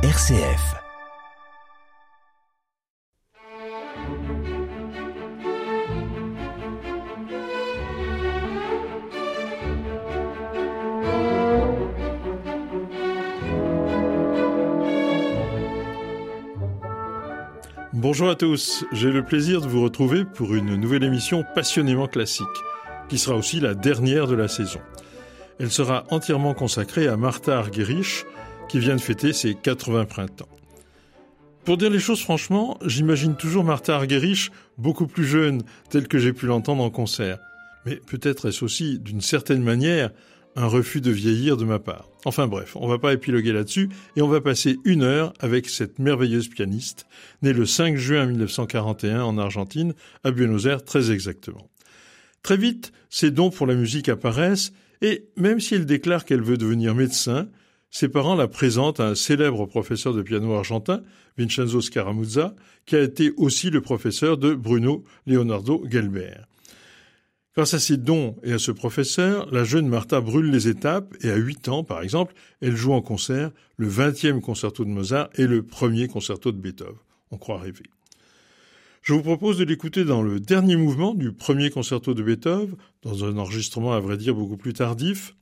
RCF. Bonjour à tous, j'ai le plaisir de vous retrouver pour une nouvelle émission passionnément classique, qui sera aussi la dernière de la saison. Elle sera entièrement consacrée à Martha Argerich, qui vient de fêter ses 80 printemps. Pour dire les choses franchement, j'imagine toujours Martha Argerich beaucoup plus jeune, telle que j'ai pu l'entendre en concert. Mais peut-être est-ce aussi, d'une certaine manière, un refus de vieillir de ma part. Enfin bref, on va pas épiloguer là-dessus et on va passer une heure avec cette merveilleuse pianiste, née le 5 juin 1941 en Argentine, à Buenos Aires très exactement. Très vite, ses dons pour la musique apparaissent et même si elle déclare qu'elle veut devenir médecin, ses parents la présentent à un célèbre professeur de piano argentin, Vincenzo Scaramuzza, qui a été aussi le professeur de Bruno Leonardo Gelbert. Grâce à ses dons et à ce professeur, la jeune Martha brûle les étapes et à 8 ans, par exemple, elle joue en concert le 20e concerto de Mozart et le premier concerto de Beethoven. On croit rêver. Je vous propose de l'écouter dans le dernier mouvement du premier concerto de Beethoven, dans un enregistrement à vrai dire beaucoup plus tardif.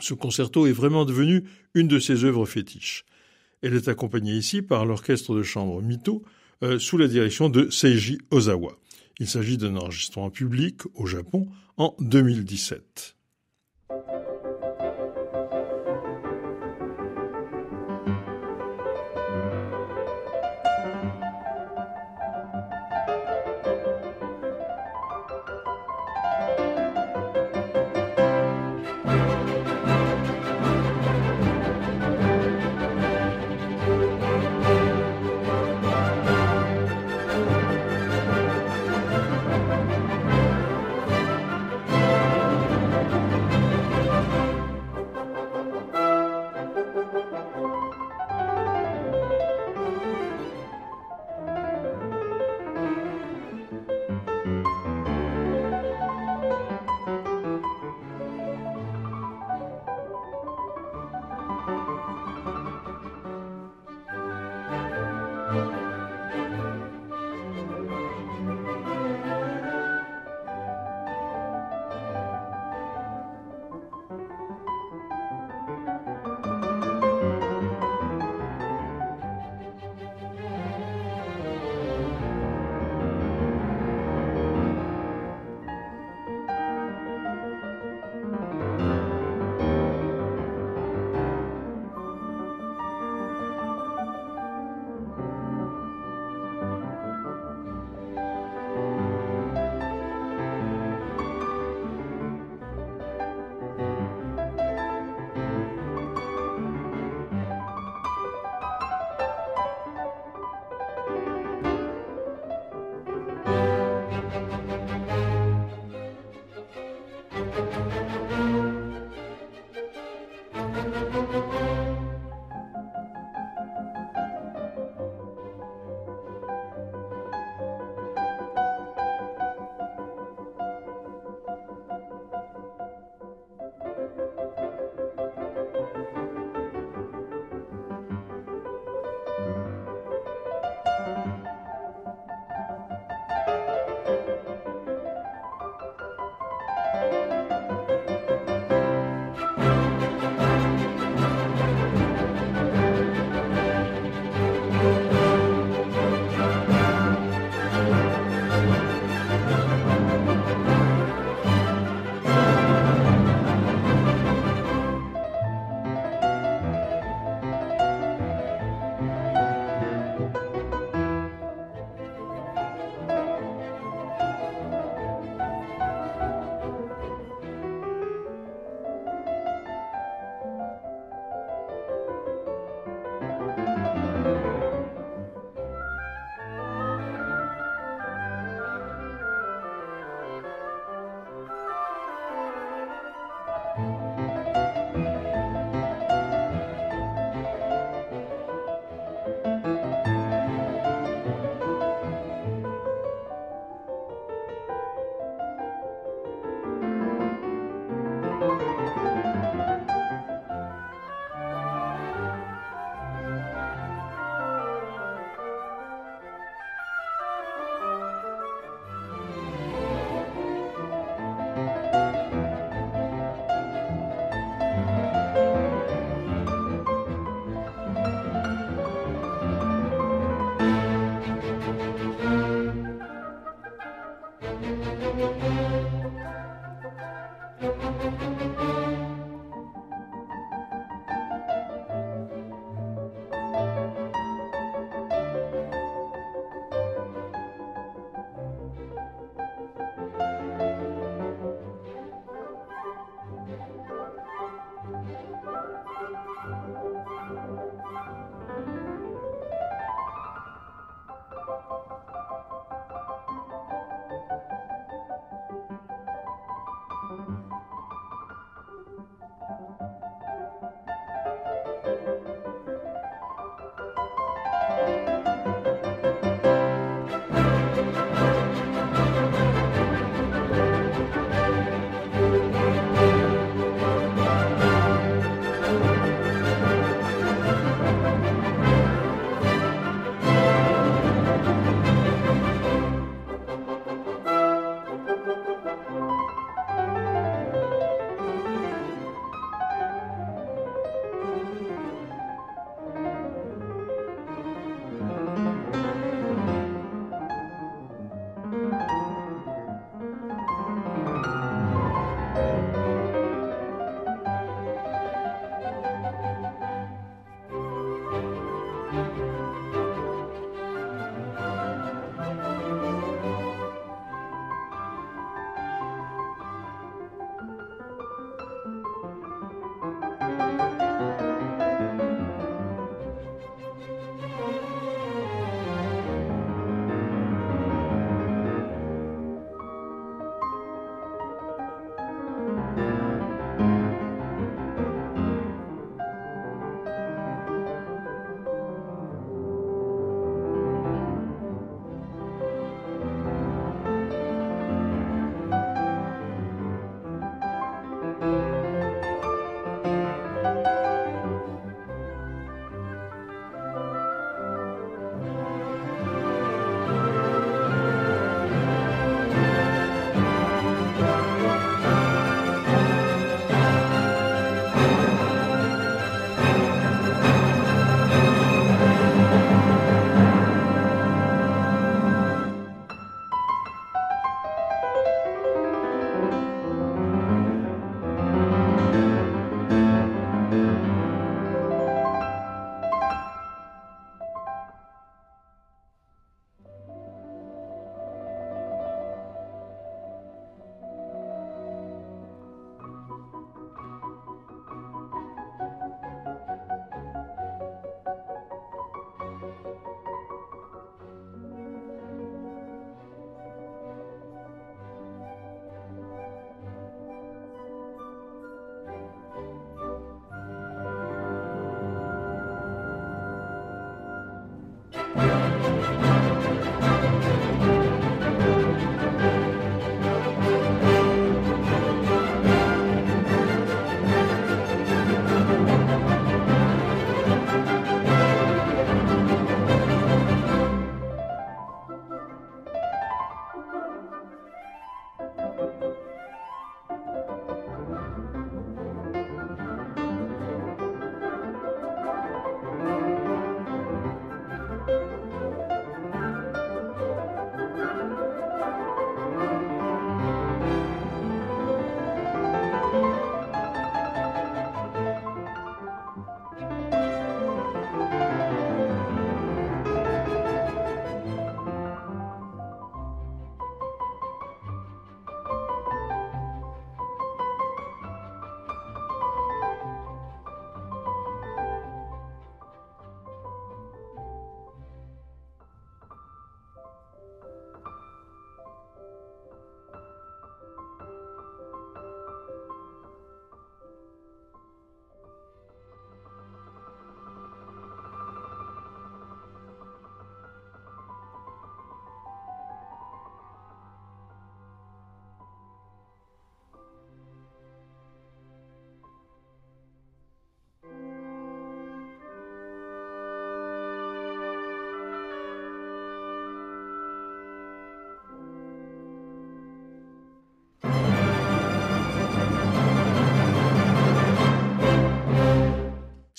Ce concerto est vraiment devenu une de ses œuvres fétiches. Elle est accompagnée ici par l'orchestre de chambre Mito, euh, sous la direction de Seiji Ozawa. Il s'agit d'un enregistrement public au Japon en 2017.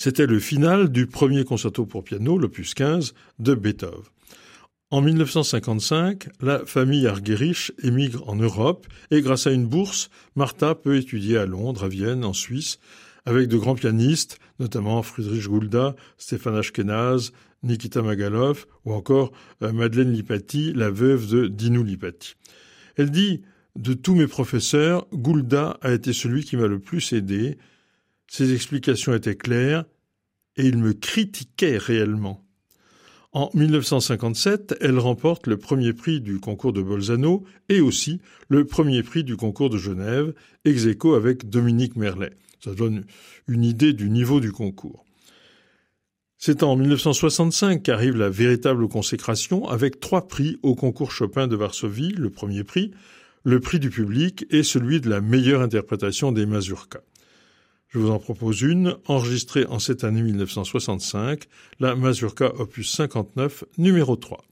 C'était le final du premier concerto pour piano, l'opus 15, de Beethoven. En 1955, la famille Argerich émigre en Europe et grâce à une bourse, Martha peut étudier à Londres, à Vienne, en Suisse, avec de grands pianistes, notamment Friedrich Gulda, Stéphane Ashkenaz, Nikita Magalov ou encore euh, Madeleine Lipati, la veuve de Dinu Lipati. Elle dit De tous mes professeurs, Gulda a été celui qui m'a le plus aidé. Ses explications étaient claires, et il me critiquait réellement. En 1957, elle remporte le premier prix du concours de Bolzano et aussi le premier prix du concours de Genève, ex aequo avec Dominique Merlet. Ça donne une idée du niveau du concours. C'est en 1965 qu'arrive la véritable consécration avec trois prix au concours Chopin de Varsovie, le premier prix, le prix du public et celui de la meilleure interprétation des mazurkas. Je vous en propose une, enregistrée en cette année 1965, la Mazurka opus 59, numéro 3.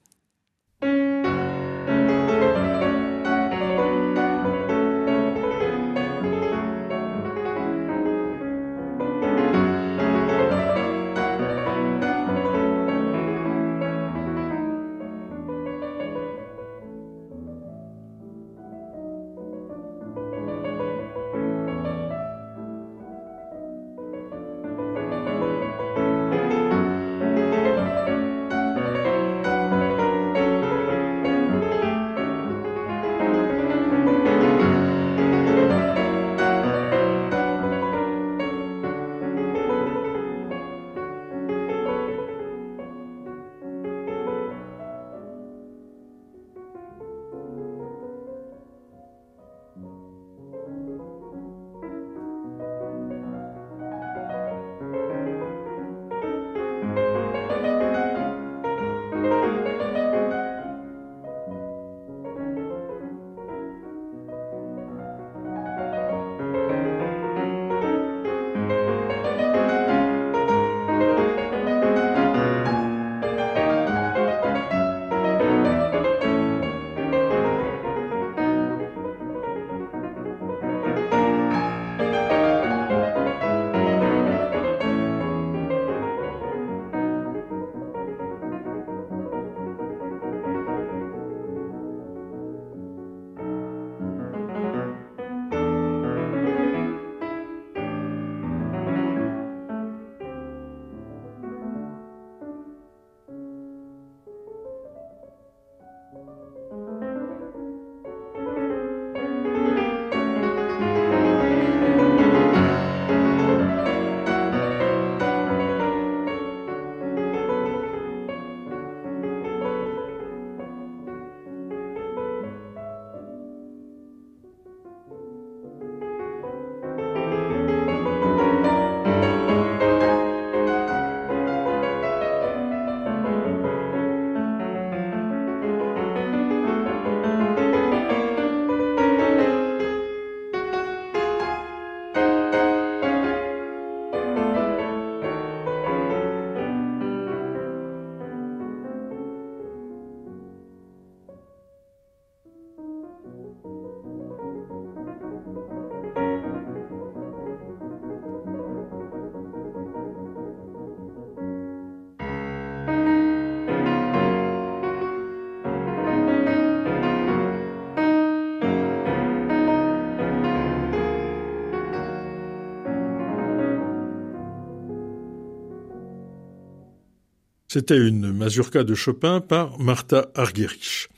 C'était une mazurka de Chopin par Martha Argerich.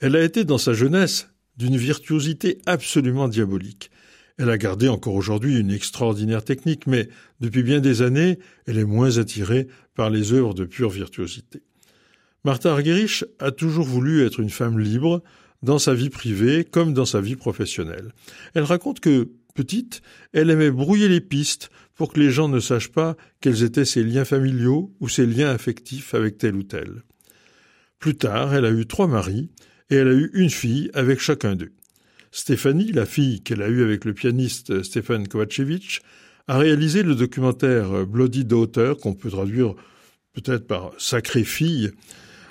Elle a été dans sa jeunesse d'une virtuosité absolument diabolique. Elle a gardé encore aujourd'hui une extraordinaire technique, mais depuis bien des années, elle est moins attirée par les œuvres de pure virtuosité. Martha Argerich a toujours voulu être une femme libre, dans sa vie privée comme dans sa vie professionnelle. Elle raconte que, petite, elle aimait brouiller les pistes pour que les gens ne sachent pas quels étaient ses liens familiaux ou ses liens affectifs avec tel ou tel. Plus tard, elle a eu trois maris et elle a eu une fille avec chacun d'eux. Stéphanie, la fille qu'elle a eue avec le pianiste Stéphane Kovacevic, a réalisé le documentaire Bloody Daughter, qu'on peut traduire peut-être par Sacrée fille,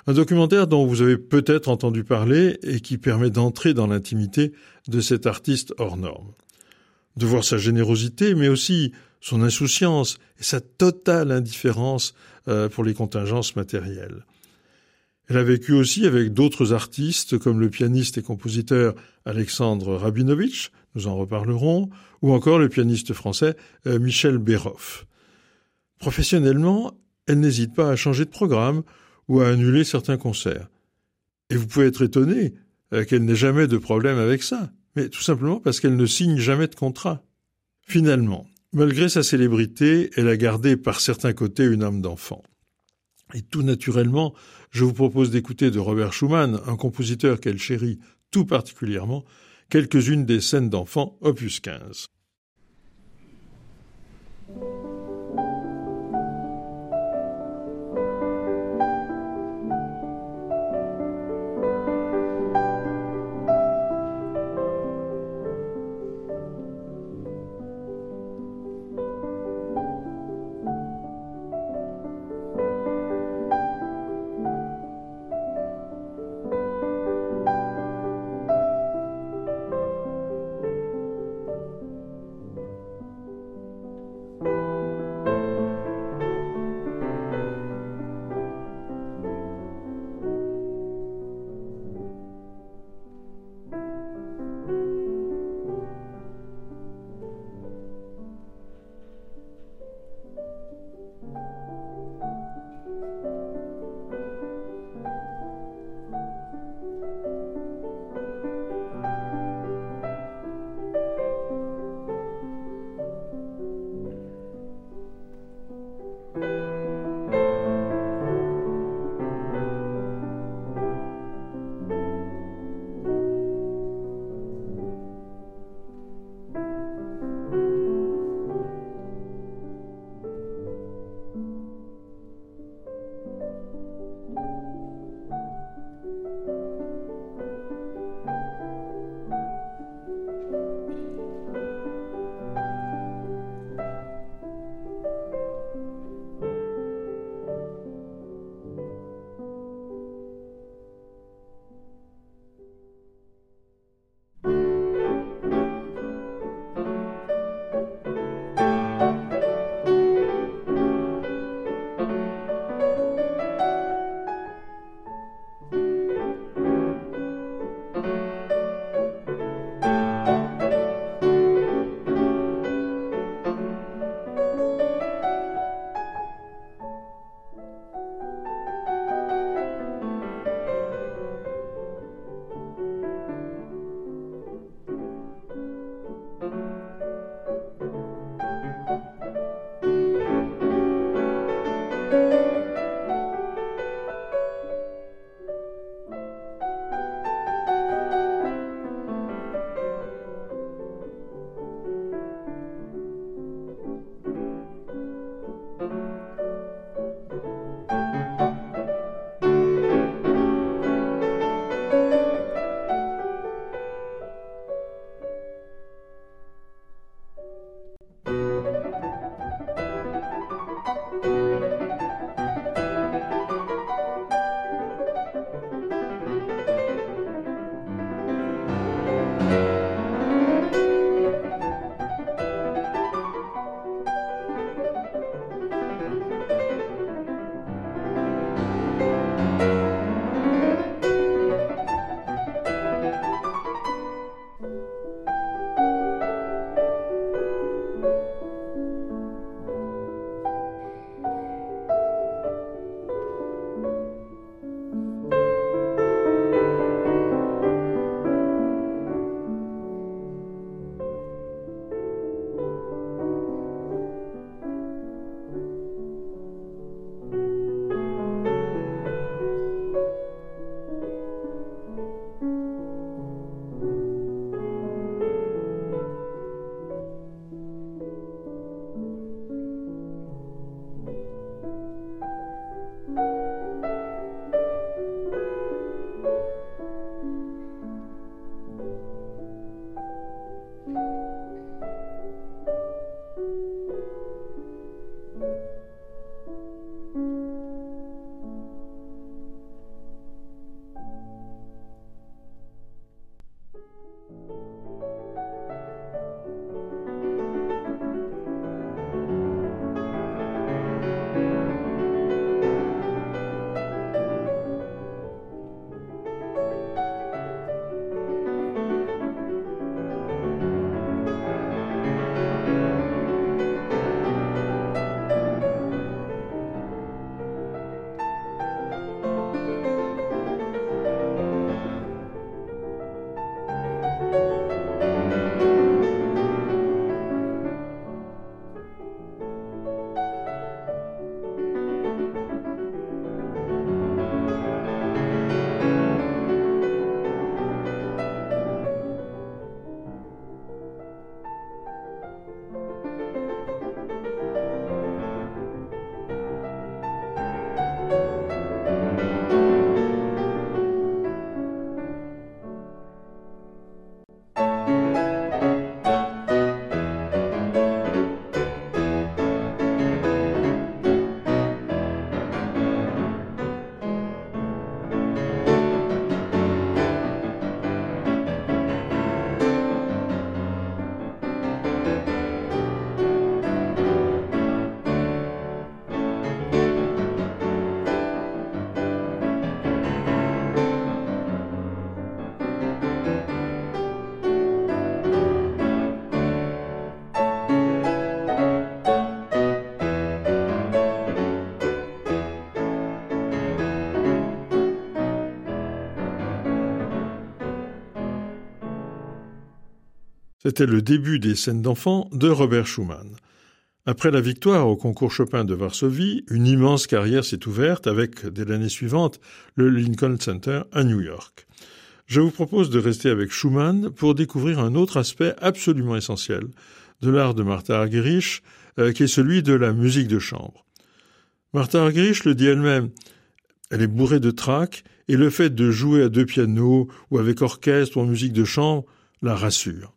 un documentaire dont vous avez peut-être entendu parler et qui permet d'entrer dans l'intimité de cet artiste hors norme. De voir sa générosité, mais aussi son insouciance et sa totale indifférence euh, pour les contingences matérielles. Elle a vécu aussi avec d'autres artistes comme le pianiste et compositeur Alexandre Rabinovitch, nous en reparlerons, ou encore le pianiste français euh, Michel Béroff. Professionnellement, elle n'hésite pas à changer de programme ou à annuler certains concerts. Et vous pouvez être étonné euh, qu'elle n'ait jamais de problème avec ça, mais tout simplement parce qu'elle ne signe jamais de contrat. Finalement, malgré sa célébrité, elle a gardé par certains côtés une âme d'enfant. Et tout naturellement, je vous propose d'écouter de Robert Schumann, un compositeur qu'elle chérit tout particulièrement, quelques-unes des scènes d'enfants opus 15. C'était le début des scènes d'enfants de Robert Schumann. Après la victoire au concours Chopin de Varsovie, une immense carrière s'est ouverte avec, dès l'année suivante, le Lincoln Center à New York. Je vous propose de rester avec Schumann pour découvrir un autre aspect absolument essentiel de l'art de Martha Argerich, euh, qui est celui de la musique de chambre. Martha Argerich le dit elle-même, elle est bourrée de trac, et le fait de jouer à deux pianos ou avec orchestre ou en musique de chambre la rassure.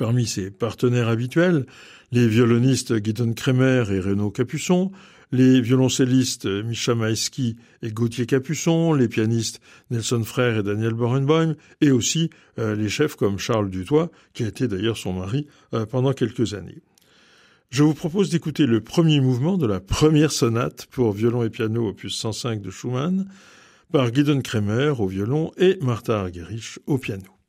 Parmi ses partenaires habituels, les violonistes Gideon Kremer et Renaud Capuçon, les violoncellistes Misha Maesky et Gauthier Capuçon, les pianistes Nelson Frère et Daniel Borenboim, et aussi euh, les chefs comme Charles Dutoit, qui a été d'ailleurs son mari euh, pendant quelques années. Je vous propose d'écouter le premier mouvement de la première sonate pour violon et piano opus 105 de Schumann par Gideon Kremer au violon et Martha Argerich au piano.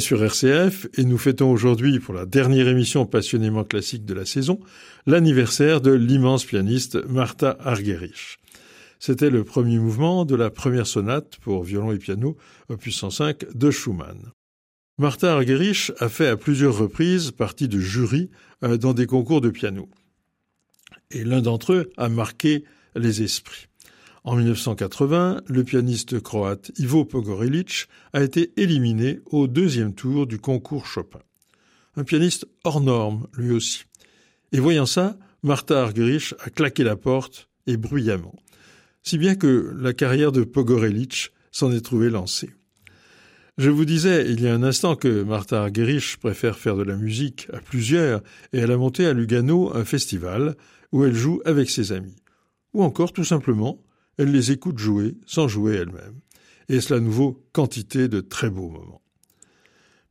Sur RCF et nous fêtons aujourd'hui, pour la dernière émission passionnément classique de la saison, l'anniversaire de l'immense pianiste Martha Argerich. C'était le premier mouvement de la première sonate pour violon et piano, opus 105 de Schumann. Martha Argerich a fait à plusieurs reprises partie de jury euh, dans des concours de piano. Et l'un d'entre eux a marqué les esprits. En 1980, le pianiste croate Ivo Pogorelic a été éliminé au deuxième tour du concours Chopin. Un pianiste hors norme, lui aussi. Et voyant ça, Martha Argerich a claqué la porte, et bruyamment. Si bien que la carrière de Pogorelic s'en est trouvée lancée. Je vous disais il y a un instant que Martha Argerich préfère faire de la musique à plusieurs et elle a monté à Lugano un festival où elle joue avec ses amis. Ou encore tout simplement elle les écoute jouer sans jouer elle-même. Et cela nouveau quantité de très beaux moments.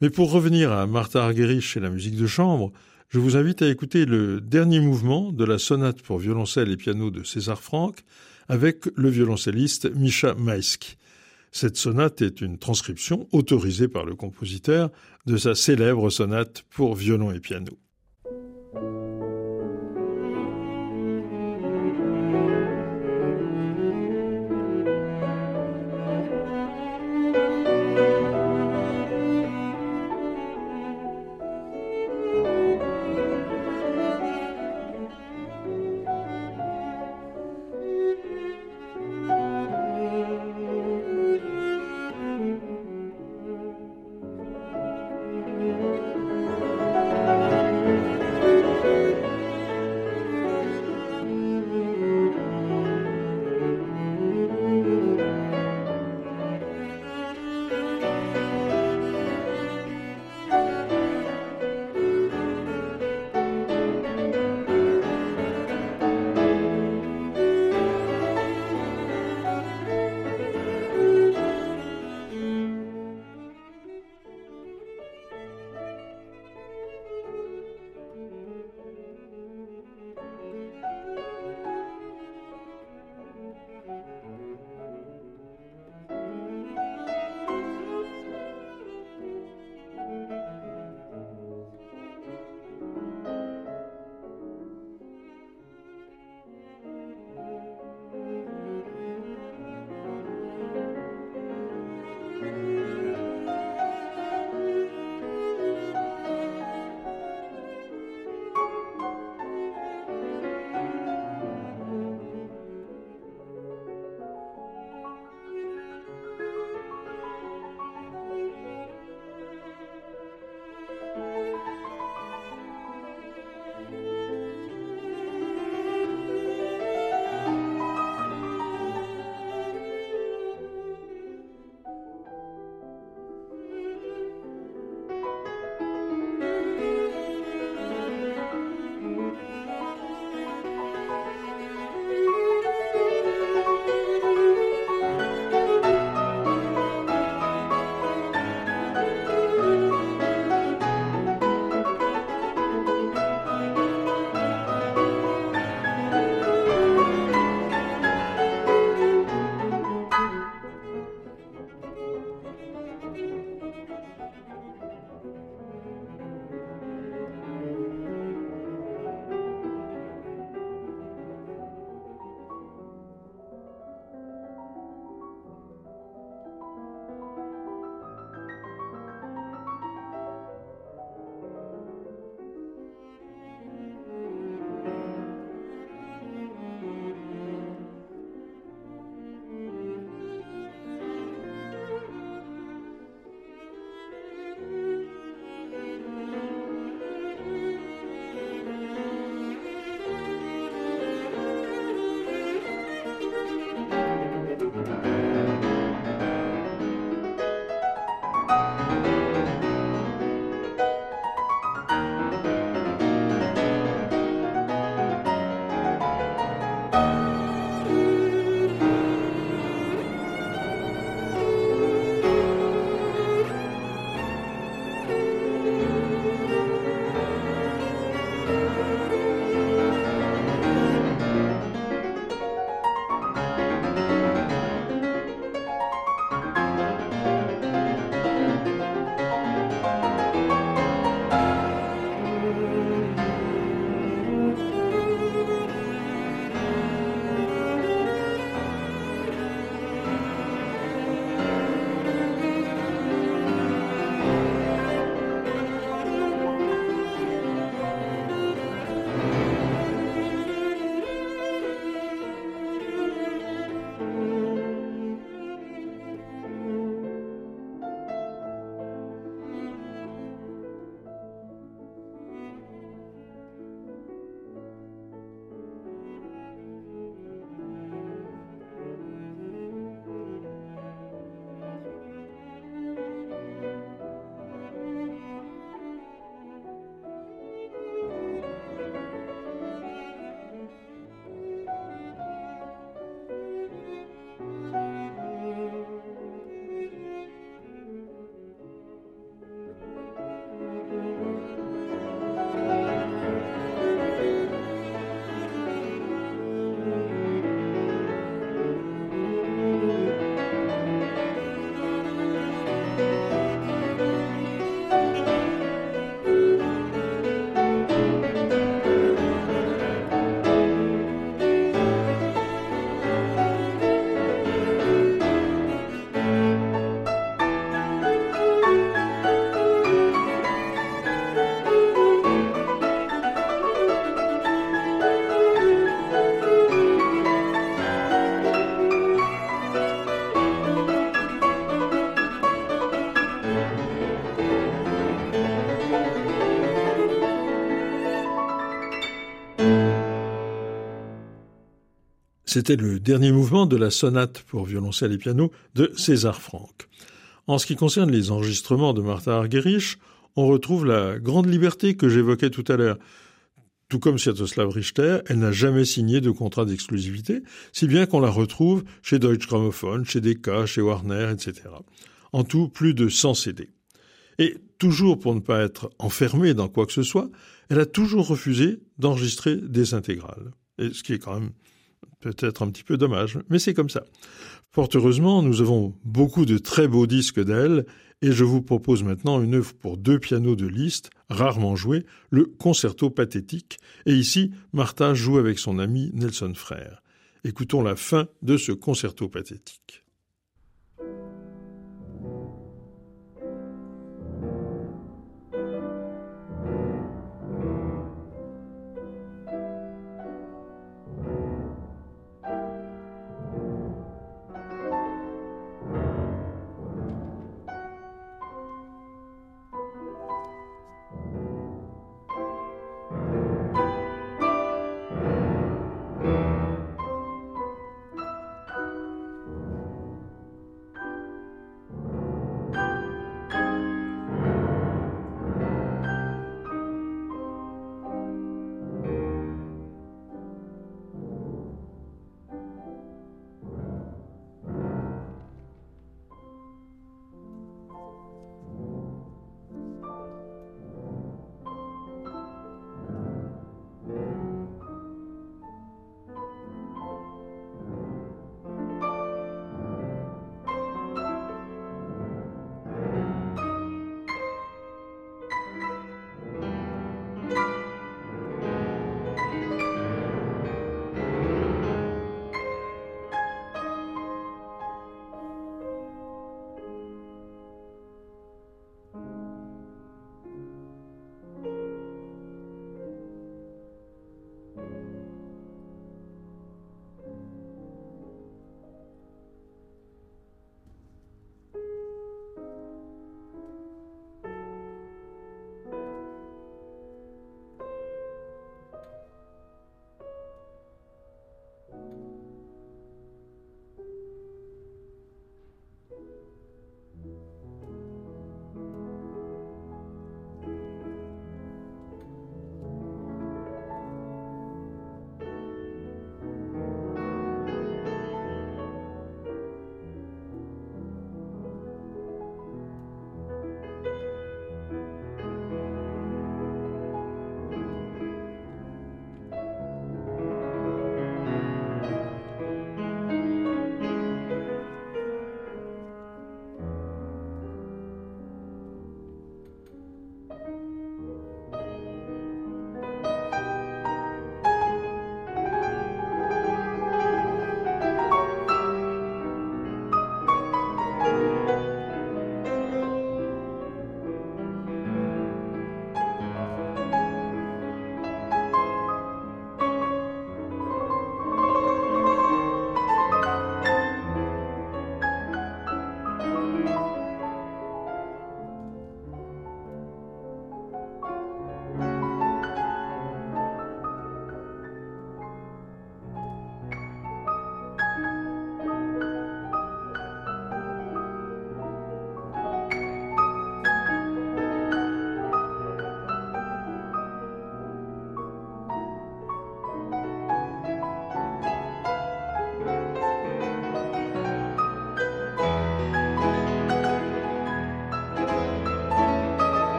Mais pour revenir à Martha Argerich et la musique de chambre, je vous invite à écouter le dernier mouvement de la sonate pour violoncelle et piano de César Franck avec le violoncelliste Misha Maïski. Cette sonate est une transcription autorisée par le compositeur de sa célèbre sonate pour violon et piano. C'était le dernier mouvement de la sonate pour violoncelle et piano de César Franck. En ce qui concerne les enregistrements de Martha Argerich, on retrouve la grande liberté que j'évoquais tout à l'heure. Tout comme Sviatoslav Richter, elle n'a jamais signé de contrat d'exclusivité, si bien qu'on la retrouve chez Deutsche Grammophon, chez Decca, chez Warner, etc. En tout, plus de 100 CD. Et toujours pour ne pas être enfermée dans quoi que ce soit, elle a toujours refusé d'enregistrer des intégrales. Et ce qui est quand même peut-être un petit peu dommage, mais c'est comme ça. Fort heureusement, nous avons beaucoup de très beaux disques d'elle, et je vous propose maintenant une œuvre pour deux pianos de Liszt, rarement jouée, le concerto pathétique, et ici, Martha joue avec son ami Nelson Frère. Écoutons la fin de ce concerto pathétique.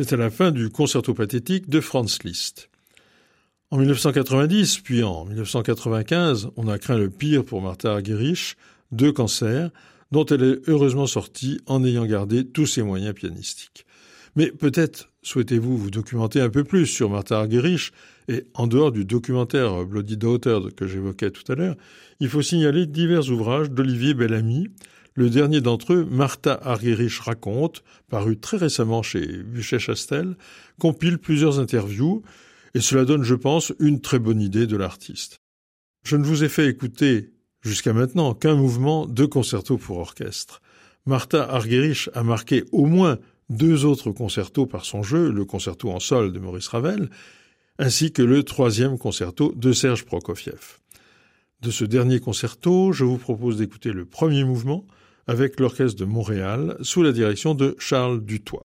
C'est la fin du concerto pathétique de Franz Liszt. En 1990, puis en 1995, on a craint le pire pour Martha Argerich, deux cancers, dont elle est heureusement sortie en ayant gardé tous ses moyens pianistiques. Mais peut-être souhaitez-vous vous documenter un peu plus sur Martha Argerich, et en dehors du documentaire Bloody Daughter que j'évoquais tout à l'heure, il faut signaler divers ouvrages d'Olivier Bellamy. Le dernier d'entre eux, Martha Argerich raconte, paru très récemment chez Buchet-Chastel, compile plusieurs interviews, et cela donne, je pense, une très bonne idée de l'artiste. Je ne vous ai fait écouter jusqu'à maintenant qu'un mouvement de concerto pour orchestre. Martha Argerich a marqué au moins deux autres concertos par son jeu, le concerto en sol de Maurice Ravel, ainsi que le troisième concerto de Serge Prokofiev. De ce dernier concerto, je vous propose d'écouter le premier mouvement avec l'Orchestre de Montréal sous la direction de Charles Dutoit.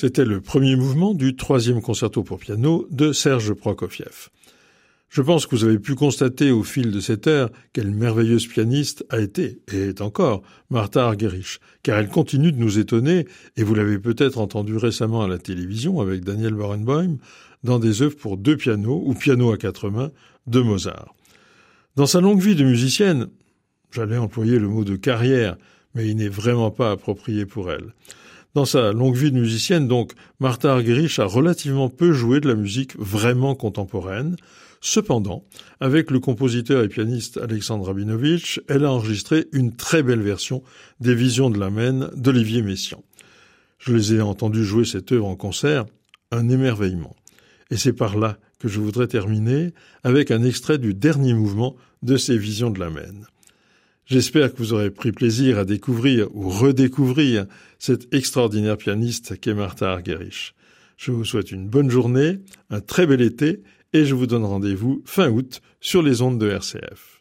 C'était le premier mouvement du troisième concerto pour piano de Serge Prokofiev. Je pense que vous avez pu constater au fil de cette heure quelle merveilleuse pianiste a été, et est encore, Martha Argerich, car elle continue de nous étonner, et vous l'avez peut-être entendu récemment à la télévision avec Daniel Barenboim, dans des œuvres pour deux pianos ou piano à quatre mains de Mozart. Dans sa longue vie de musicienne, j'allais employer le mot de carrière, mais il n'est vraiment pas approprié pour elle. Dans sa longue vie de musicienne, donc, Martha Argerich a relativement peu joué de la musique vraiment contemporaine, Cependant, avec le compositeur et pianiste Alexandre Rabinovitch, elle a enregistré une très belle version des Visions de la Maine d'Olivier Messiaen. Je les ai entendus jouer cette œuvre en concert, un émerveillement. Et c'est par là que je voudrais terminer avec un extrait du dernier mouvement de ces Visions de la Maine. J'espère que vous aurez pris plaisir à découvrir ou redécouvrir cette extraordinaire pianiste qu'est Martha Argerich. Je vous souhaite une bonne journée, un très bel été et je vous donne rendez-vous fin août sur les ondes de RCF.